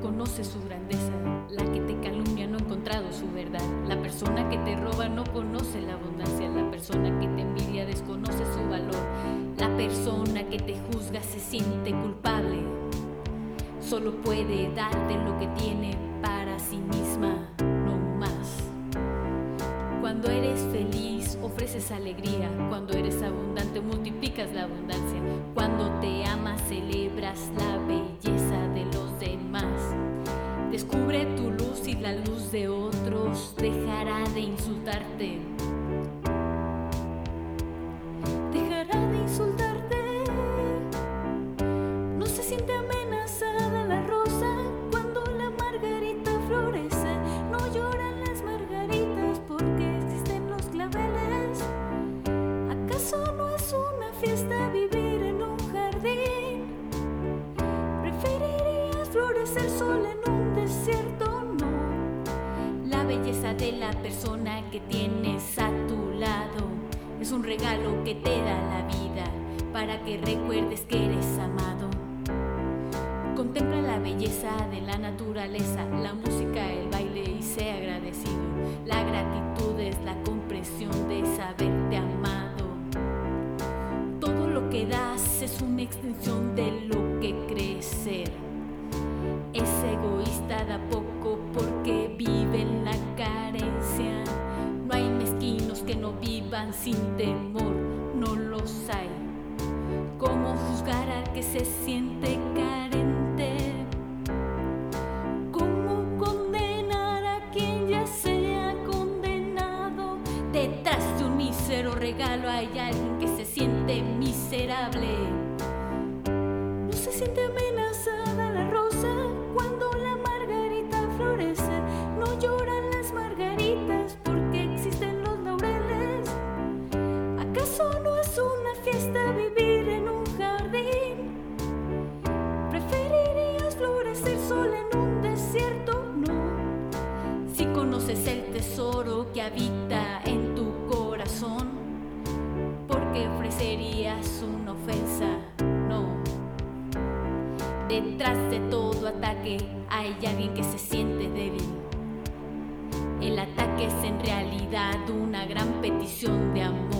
conoce su grandeza. La que te calumnia no ha encontrado su verdad. La persona que te roba no conoce la abundancia. La persona que te envidia desconoce su valor. La persona que te juzga se siente culpable. Solo puede darte lo que tiene para sí misma, no más. Cuando eres feliz, ofreces alegría. Cuando eres abundante, multiplicas la abundancia. Cuando te amas, celebras la demás. Descubre tu luz y la luz de otros dejará de insultarte. Dejará de insultarte. No se siente amenazada la rosa cuando la margarita florece. No lloran las margaritas porque existen los claveles. ¿Acaso no es una fiesta vivir en un jardín? ¿Preferirías florecer sola en un belleza de la persona que tienes a tu lado es un regalo que te da la vida para que recuerdes que eres amado. Contempla la belleza de la naturaleza, la música, el baile y sé agradecido. La gratitud es la comprensión de saberte amado. Todo lo que das es una extensión de lo que crees ser. No vivan sin temor, no los hay. ¿Cómo juzgar al que se siente carente? ¿Cómo condenar a quien ya sea condenado? Detrás de un mísero regalo hay alguien que se siente miserable. ¿Acaso no es una fiesta vivir en un jardín? ¿Preferirías florecer sola en un desierto? No. Si conoces el tesoro que habita en tu corazón, ¿por qué ofrecerías una ofensa? No. Detrás de todo ataque hay alguien que se siente débil. El ataque es en realidad una gran petición de amor.